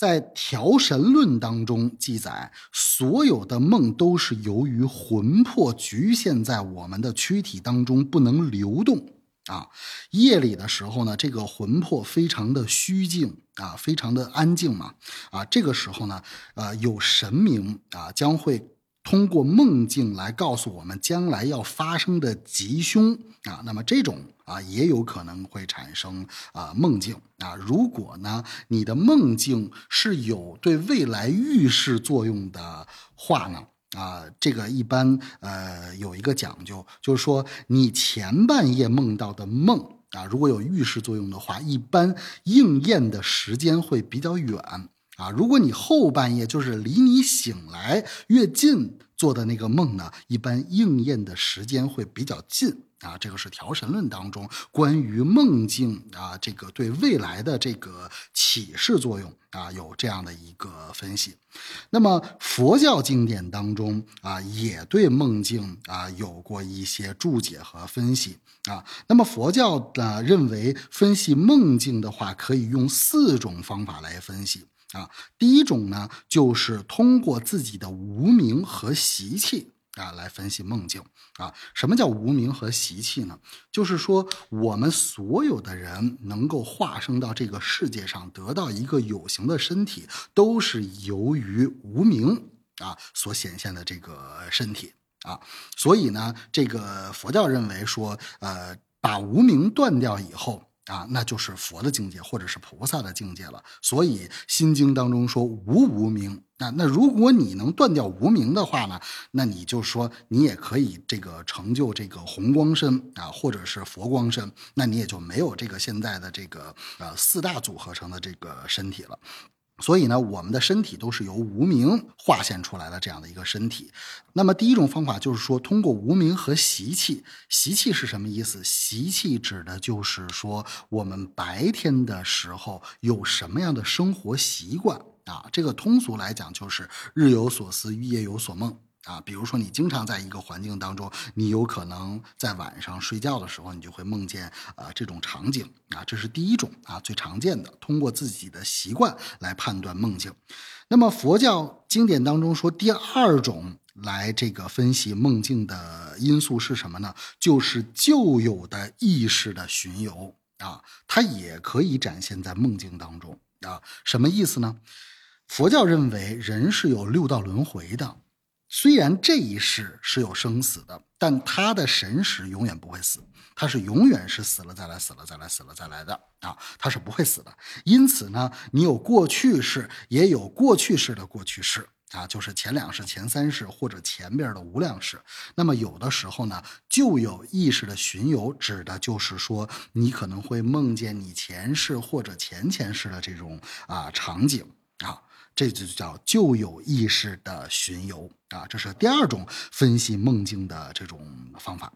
在调神论当中记载，所有的梦都是由于魂魄局限在我们的躯体当中，不能流动。啊，夜里的时候呢，这个魂魄非常的虚静啊，非常的安静嘛。啊，这个时候呢，呃，有神明啊，将会通过梦境来告诉我们将来要发生的吉凶啊。那么这种啊，也有可能会产生啊梦境啊。如果呢，你的梦境是有对未来预示作用的话呢？啊，这个一般呃有一个讲究，就是说你前半夜梦到的梦啊，如果有预示作用的话，一般应验的时间会比较远啊。如果你后半夜就是离你醒来越近做的那个梦呢，一般应验的时间会比较近。啊，这个是调神论当中关于梦境啊，这个对未来的这个启示作用啊，有这样的一个分析。那么佛教经典当中啊，也对梦境啊有过一些注解和分析啊。那么佛教呢认为，分析梦境的话，可以用四种方法来分析啊。第一种呢，就是通过自己的无名和习气。啊，来分析梦境啊，什么叫无名和习气呢？就是说，我们所有的人能够化生到这个世界上，得到一个有形的身体，都是由于无名啊所显现的这个身体啊。所以呢，这个佛教认为说，呃，把无名断掉以后。啊，那就是佛的境界，或者是菩萨的境界了。所以《心经》当中说无无明。那那如果你能断掉无明的话呢，那你就说你也可以这个成就这个红光身啊，或者是佛光身，那你也就没有这个现在的这个呃四大组合成的这个身体了。所以呢，我们的身体都是由无名化现出来的这样的一个身体。那么第一种方法就是说，通过无名和习气。习气是什么意思？习气指的就是说，我们白天的时候有什么样的生活习惯啊？这个通俗来讲就是日有所思，夜有所梦。啊，比如说你经常在一个环境当中，你有可能在晚上睡觉的时候，你就会梦见啊这种场景啊，这是第一种啊最常见的，通过自己的习惯来判断梦境。那么佛教经典当中说，第二种来这个分析梦境的因素是什么呢？就是旧有的意识的巡游啊，它也可以展现在梦境当中啊。什么意思呢？佛教认为人是有六道轮回的。虽然这一世是有生死的，但他的神识永远不会死，他是永远是死了再来，死了再来，死了再来的啊，他是不会死的。因此呢，你有过去式，也有过去式的过去式啊，就是前两世、前三世或者前边的无量世。那么有的时候呢，就有意识的巡游，指的就是说你可能会梦见你前世或者前前世的这种啊场景啊。这就叫旧有意识的巡游啊，这是第二种分析梦境的这种方法。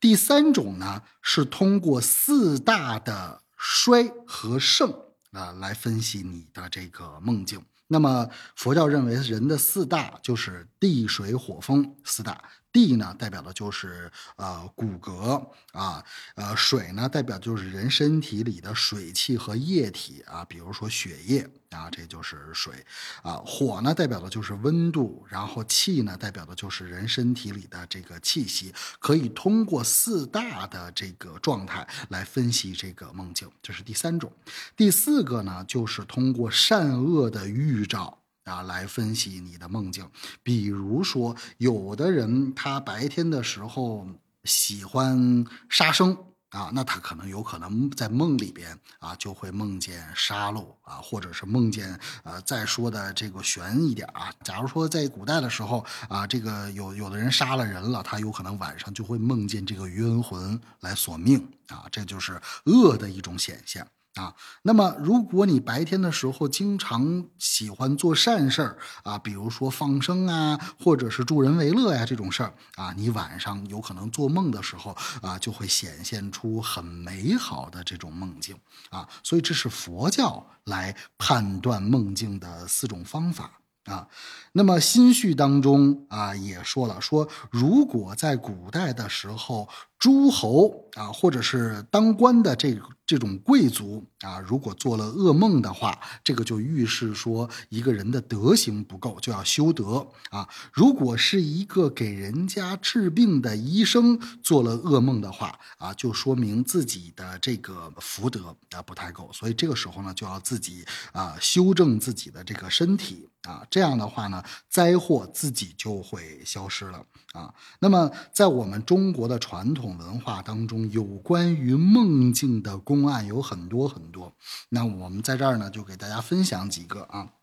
第三种呢，是通过四大的衰和盛啊来分析你的这个梦境。那么佛教认为人的四大就是地水火风四大。地呢，代表的就是呃骨骼啊，呃水呢，代表就是人身体里的水气和液体啊，比如说血液啊，这就是水啊。火呢，代表的就是温度，然后气呢，代表的就是人身体里的这个气息。可以通过四大的这个状态来分析这个梦境，这是第三种。第四个呢，就是通过善恶的预兆。啊，来分析你的梦境，比如说，有的人他白天的时候喜欢杀生啊，那他可能有可能在梦里边啊就会梦见杀戮啊，或者是梦见呃，再说的这个悬一点啊，假如说在古代的时候啊，这个有有的人杀了人了，他有可能晚上就会梦见这个冤魂来索命啊，这就是恶的一种显现。啊，那么如果你白天的时候经常喜欢做善事儿啊，比如说放生啊，或者是助人为乐呀这种事儿啊，你晚上有可能做梦的时候啊，就会显现出很美好的这种梦境啊。所以这是佛教来判断梦境的四种方法啊。那么心绪当中啊也说了，说如果在古代的时候诸侯啊，或者是当官的这这种贵族啊，如果做了噩梦的话，这个就预示说一个人的德行不够，就要修德啊。如果是一个给人家治病的医生做了噩梦的话啊，就说明自己的这个福德啊不太够，所以这个时候呢，就要自己啊修正自己的这个身体啊，这样的话呢，灾祸自己就会消失了啊。那么在我们中国的传统文化当中，有关于梦境的公案有很多很多。那我们在这儿呢，就给大家分享几个啊。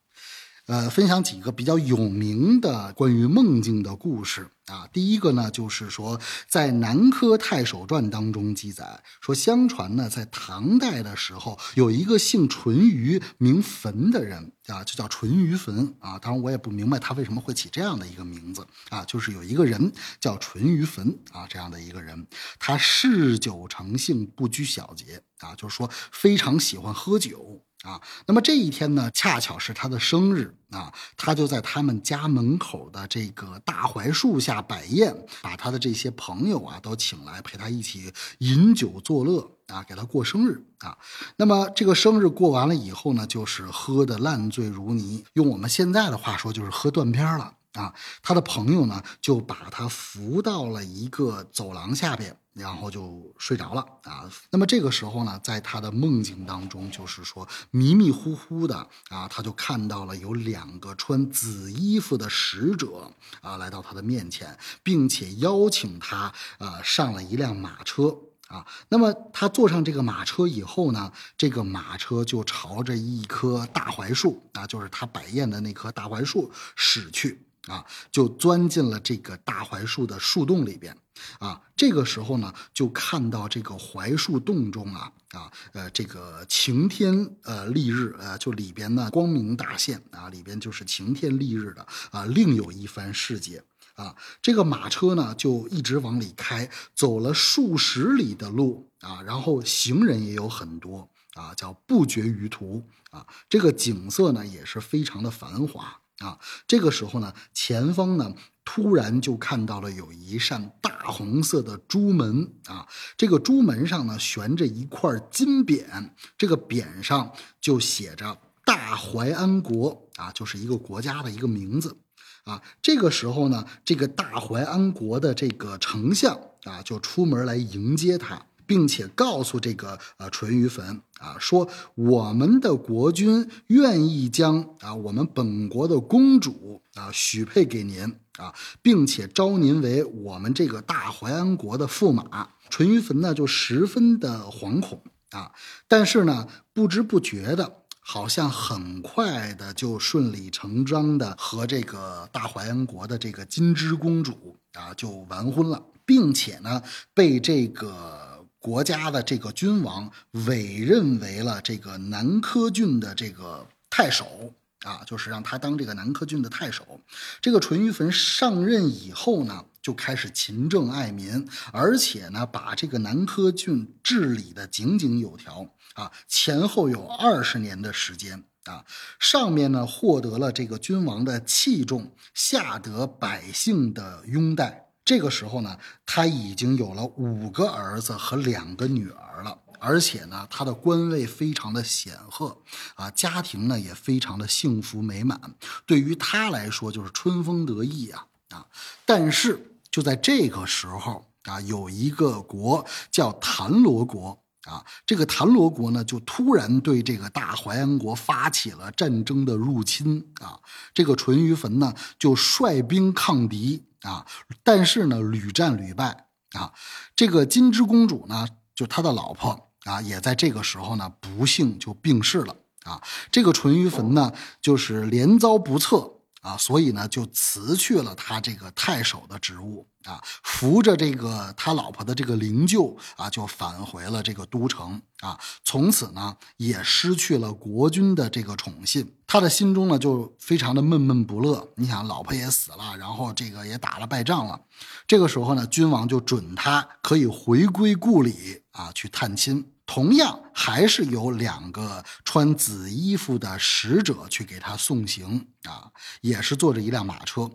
呃，分享几个比较有名的关于梦境的故事啊。第一个呢，就是说在《南柯太守传》当中记载说，相传呢，在唐代的时候，有一个姓淳于名坟的人啊，就叫淳于坟啊。当然，我也不明白他为什么会起这样的一个名字啊。就是有一个人叫淳于坟啊，这样的一个人，他嗜酒成性，不拘小节啊，就是说非常喜欢喝酒。啊，那么这一天呢，恰巧是他的生日啊，他就在他们家门口的这个大槐树下摆宴，把他的这些朋友啊都请来陪他一起饮酒作乐啊，给他过生日啊。那么这个生日过完了以后呢，就是喝的烂醉如泥，用我们现在的话说，就是喝断片了。啊，他的朋友呢就把他扶到了一个走廊下边，然后就睡着了啊。那么这个时候呢，在他的梦境当中，就是说迷迷糊糊的啊，他就看到了有两个穿紫衣服的使者啊来到他的面前，并且邀请他啊上了一辆马车啊。那么他坐上这个马车以后呢，这个马车就朝着一棵大槐树啊，就是他摆宴的那棵大槐树驶去。啊，就钻进了这个大槐树的树洞里边，啊，这个时候呢，就看到这个槐树洞中啊，啊，呃，这个晴天呃丽日，呃，就里边呢光明大现啊，里边就是晴天丽日的啊，另有一番世界啊。这个马车呢就一直往里开，走了数十里的路啊，然后行人也有很多啊，叫不绝于途啊，这个景色呢也是非常的繁华。啊，这个时候呢，前方呢突然就看到了有一扇大红色的朱门啊，这个朱门上呢悬着一块金匾，这个匾上就写着“大淮安国”啊，就是一个国家的一个名字啊。这个时候呢，这个大淮安国的这个丞相啊就出门来迎接他。并且告诉这个呃淳于坟啊，说我们的国君愿意将啊我们本国的公主啊许配给您啊，并且招您为我们这个大淮安国的驸马。淳于坟呢就十分的惶恐啊，但是呢不知不觉的，好像很快的就顺理成章的和这个大淮安国的这个金枝公主啊就完婚了，并且呢被这个。国家的这个君王委任为了这个南柯郡的这个太守啊，就是让他当这个南柯郡的太守。这个淳于棼上任以后呢，就开始勤政爱民，而且呢，把这个南柯郡治理的井井有条啊，前后有二十年的时间啊，上面呢获得了这个君王的器重，下得百姓的拥戴。这个时候呢，他已经有了五个儿子和两个女儿了，而且呢，他的官位非常的显赫，啊，家庭呢也非常的幸福美满，对于他来说就是春风得意啊啊！但是就在这个时候啊，有一个国叫谭罗国啊，这个谭罗国呢就突然对这个大淮安国发起了战争的入侵啊，这个淳于棼呢就率兵抗敌。啊，但是呢，屡战屡败啊。这个金枝公主呢，就他的老婆啊，也在这个时候呢，不幸就病逝了啊。这个淳于棼呢，就是连遭不测。啊，所以呢，就辞去了他这个太守的职务啊，扶着这个他老婆的这个灵柩啊，就返回了这个都城啊。从此呢，也失去了国君的这个宠信，他的心中呢，就非常的闷闷不乐。你想，老婆也死了，然后这个也打了败仗了，这个时候呢，君王就准他可以回归故里啊，去探亲。同样还是有两个穿紫衣服的使者去给他送行啊，也是坐着一辆马车。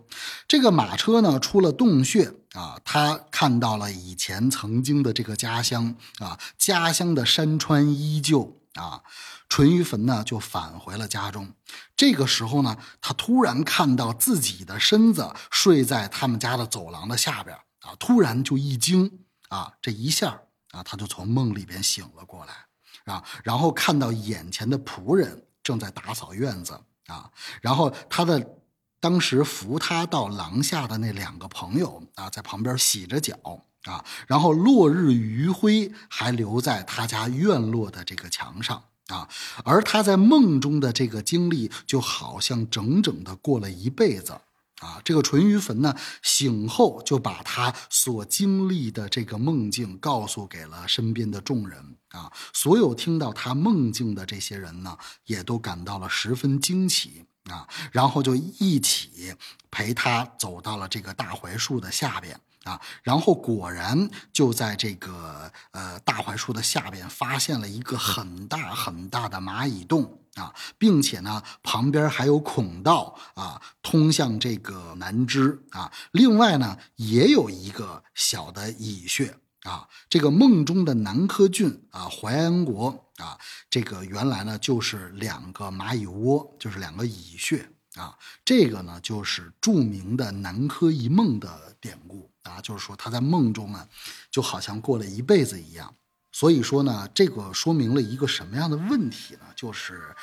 这个马车呢出了洞穴啊，他看到了以前曾经的这个家乡啊，家乡的山川依旧啊。淳于棼呢就返回了家中。这个时候呢，他突然看到自己的身子睡在他们家的走廊的下边啊，突然就一惊啊，这一下啊，他就从梦里边醒了过来啊，然后看到眼前的仆人正在打扫院子啊，然后他的当时扶他到廊下的那两个朋友啊，在旁边洗着脚啊，然后落日余晖还留在他家院落的这个墙上。啊，而他在梦中的这个经历，就好像整整的过了一辈子啊。这个淳于棼呢，醒后就把他所经历的这个梦境告诉给了身边的众人啊。所有听到他梦境的这些人呢，也都感到了十分惊奇啊，然后就一起陪他走到了这个大槐树的下边。啊，然后果然就在这个呃大槐树的下边发现了一个很大很大的蚂蚁洞啊，并且呢旁边还有孔道啊，通向这个南枝啊。另外呢也有一个小的蚁穴啊。这个梦中的南柯郡啊，淮安国啊，这个原来呢就是两个蚂蚁窝，就是两个蚁穴啊。这个呢就是著名的南柯一梦的典故。啊，就是说他在梦中啊，就好像过了一辈子一样。所以说呢，这个说明了一个什么样的问题呢？就是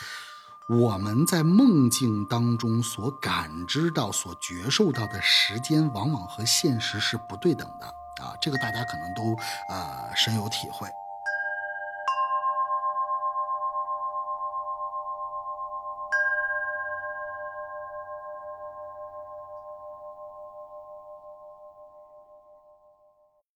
我们在梦境当中所感知到、所觉受到的时间，往往和现实是不对等的啊。这个大家可能都呃深有体会。